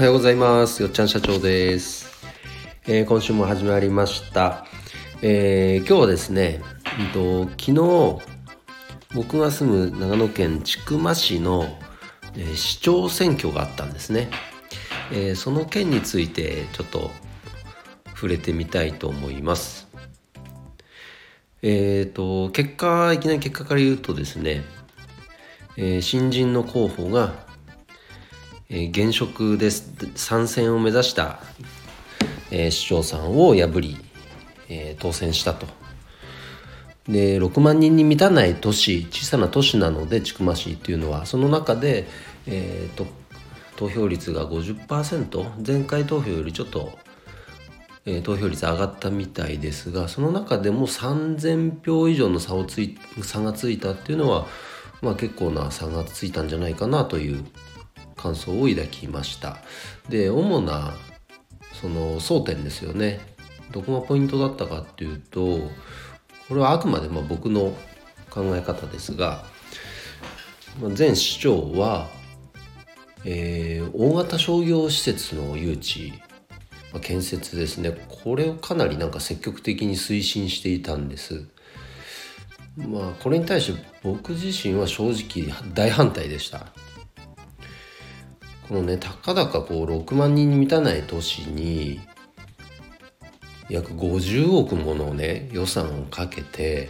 はようございます。よっちゃん社長です、えー、今週も始まりました、えー、今日はですね、えー、と昨日僕が住む長野県千曲市の、えー、市長選挙があったんですね、えー、その件についてちょっと触れてみたいと思います。えっ、ー、と結果いきなり結果から言うとですね、えー、新人の候補がえー、現職で参戦を目指した、えー、市長さんを破り、えー、当選したと。で6万人に満たない都市小さな都市なので千曲市っていうのはその中で、えーと、投票率が50%前回投票よりちょっと、えー、投票率上がったみたいですがその中でも3,000票以上の差をつい差がついたっていうのは、まあ、結構な差がついたんじゃないかなという感想を抱きました。で主なその争点ですよね。どこがポイントだったかっていうとこれはあくまでも僕の考え方ですが前市長は、えー、大型商業施設の誘致ま建設ですね。これをかなりなんか積極的に推進していたんです。まあこれに対して僕自身は正直大反対でした。このねたかだかこう6万人に満たない都市に約50億ものね予算をかけて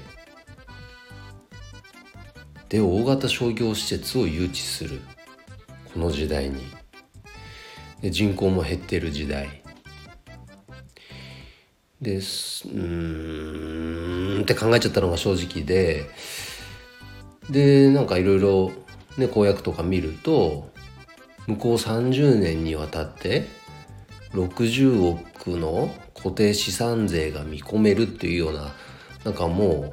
で大型商業施設を誘致する。この時代に。で人口も減ってる時代。ですうんって考えちゃったのが正直ででなんかいろいろね公約とか見ると向こう30年にわたって60億の固定資産税が見込めるっていうようななんかもう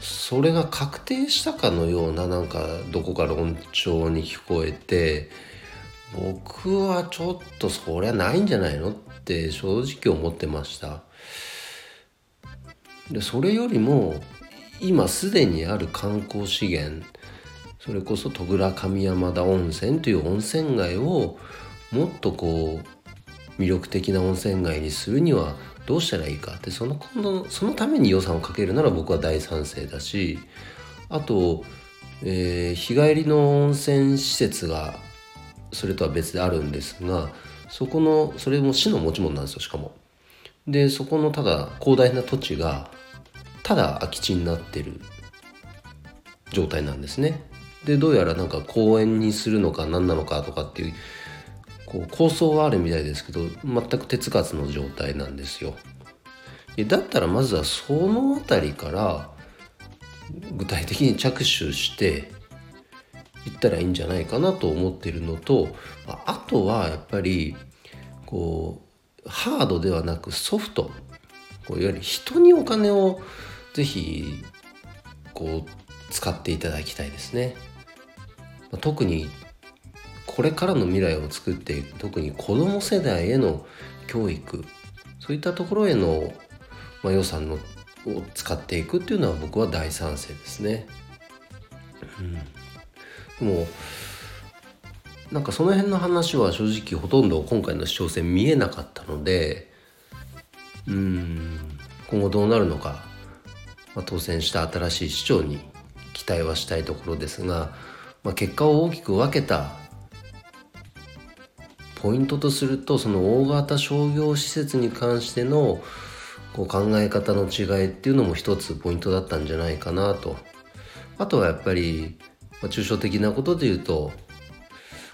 それが確定したかのようななんかどこか論調に聞こえて僕はちょっとそりゃないんじゃないのって正直思ってました。でそれよりも今すでにある観光資源それこそ戸倉上山田温泉という温泉街をもっとこう魅力的な温泉街にするにはどうしたらいいかってその今度そのために予算をかけるなら僕は大賛成だしあと、えー、日帰りの温泉施設がそれとは別であるんですがそこのそれも市の持ち物なんですよしかも。でそこのただ広大な土地がただ空き地になってる状態なんですね。でどうやらなんか公園にするのか何なのかとかっていうこう構想はあるみたいですけど全く手つかずの状態なんですよ。だったらまずはその辺りから具体的に着手していったらいいんじゃないかなと思ってるのとあとはやっぱりこうハードではなくソフトこういわゆる人にお金をぜひこう使っていただきたいですね。特にこれからの未来を作っていく特に子ども世代への教育そういったところへの、まあ、予算のを使っていくっていうのは僕は大賛成ですね。うん、でもなんかその辺の話は正直ほとんど今回の市長選見えなかったのでうん今後どうなるのか、まあ、当選した新しい市長に期待はしたいところですがまあ、結果を大きく分けたポイントとするとその大型商業施設に関してのこう考え方の違いっていうのも一つポイントだったんじゃないかなとあとはやっぱり、まあ、抽象的なことで言うと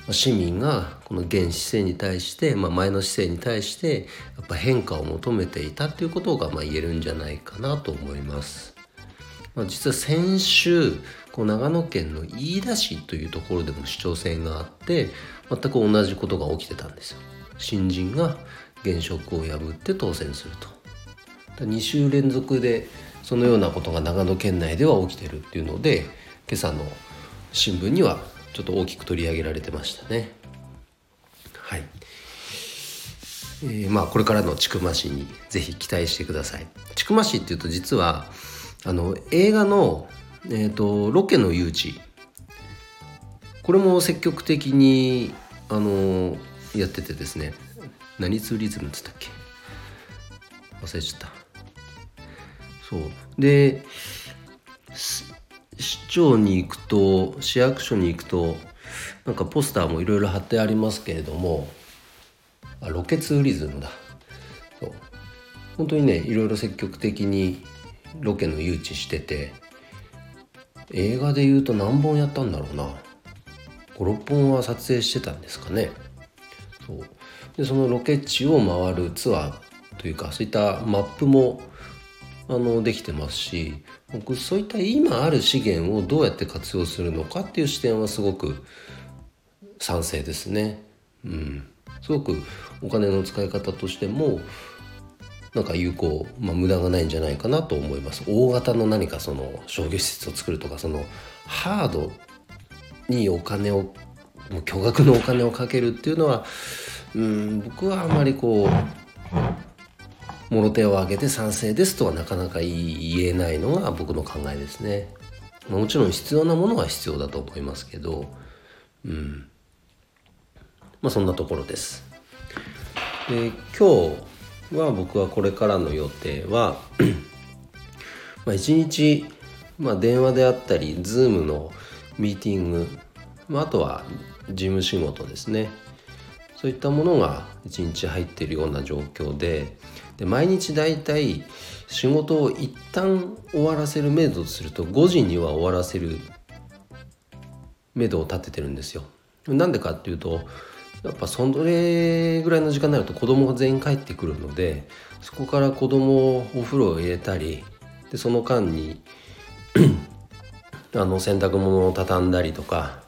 ま市民がこの現姿勢に対して、まあ、前の姿勢に対してやっぱ変化を求めていたっていうことがまあ言えるんじゃないかなと思います。まあ、実は先週こう長野県の飯田市というところでも市長選があって全く同じことが起きてたんですよ。新人が現職を破って当選すると。2週連続でそのようなことが長野県内では起きてるっていうので今朝の新聞にはちょっと大きく取り上げられてましたね。はい。えー、まあこれからの千曲市にぜひ期待してください。千曲市っていうと実はあの映画の、えーと、ロケの誘致。これも積極的にあのやっててですね。何ツーリズムっつったっけ？忘れちゃった。そう。で市長に行くと市役所に行くとなんかポスターもいろいろ貼ってありますけれどもあロケツーリズムだ。そう。本当にねいろいろ積極的にロケの誘致してて映画でいうと何本やったんだろうな。56本は撮影してたんですかね。そう。でそのロケ地を回るツアーというかそういったマップもあのできてますし僕そういった今ある資源をどうやって活用するのかっていう視点はすごく賛成ですね。うん、すごくお金の使い方としてもなんか有効、まあ、無駄がないんじゃないかなと思います大型の何かその商業施設を作るとかそのハードにお金をもう巨額のお金をかけるっていうのはうん僕はあまりこうもろ手を挙げて賛成ですとはなかなか言えないのが僕の考えですね。まあもちろん必要なものは必要だと思いますけど、うん。まあそんなところです。で今日は僕はこれからの予定は まあ一日、まあ、電話であったり Zoom のミーティング、まあ、あとは事務仕事ですねそういったものが1日入っているような状況でで毎日だいたい仕事を一旦終わらせるめどとすると5時には終わらせるめどを立ててるんですよ。なんでかっていうとやっぱそれぐらいの時間になると子供が全員帰ってくるのでそこから子供をお風呂を入れたりでその間に あの洗濯物を畳んだりとか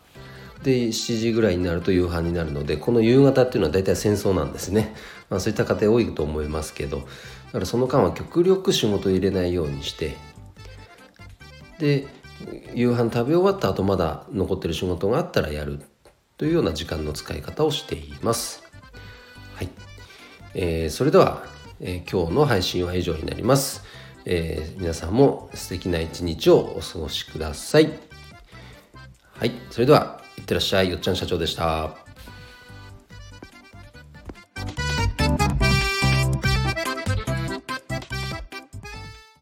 で7時ぐらいになると夕飯になるのでこの夕方っていうのは大体戦争なんですね、まあ、そういった家庭多いと思いますけどだからその間は極力仕事入れないようにしてで夕飯食べ終わった後まだ残ってる仕事があったらやる。というような時間の使い方をしています。はい。えー、それでは、えー、今日の配信は以上になります。えー、皆さんも素敵な一日をお過ごしください。はい。それでは、いってらっしゃい。よっちゃん社長でした。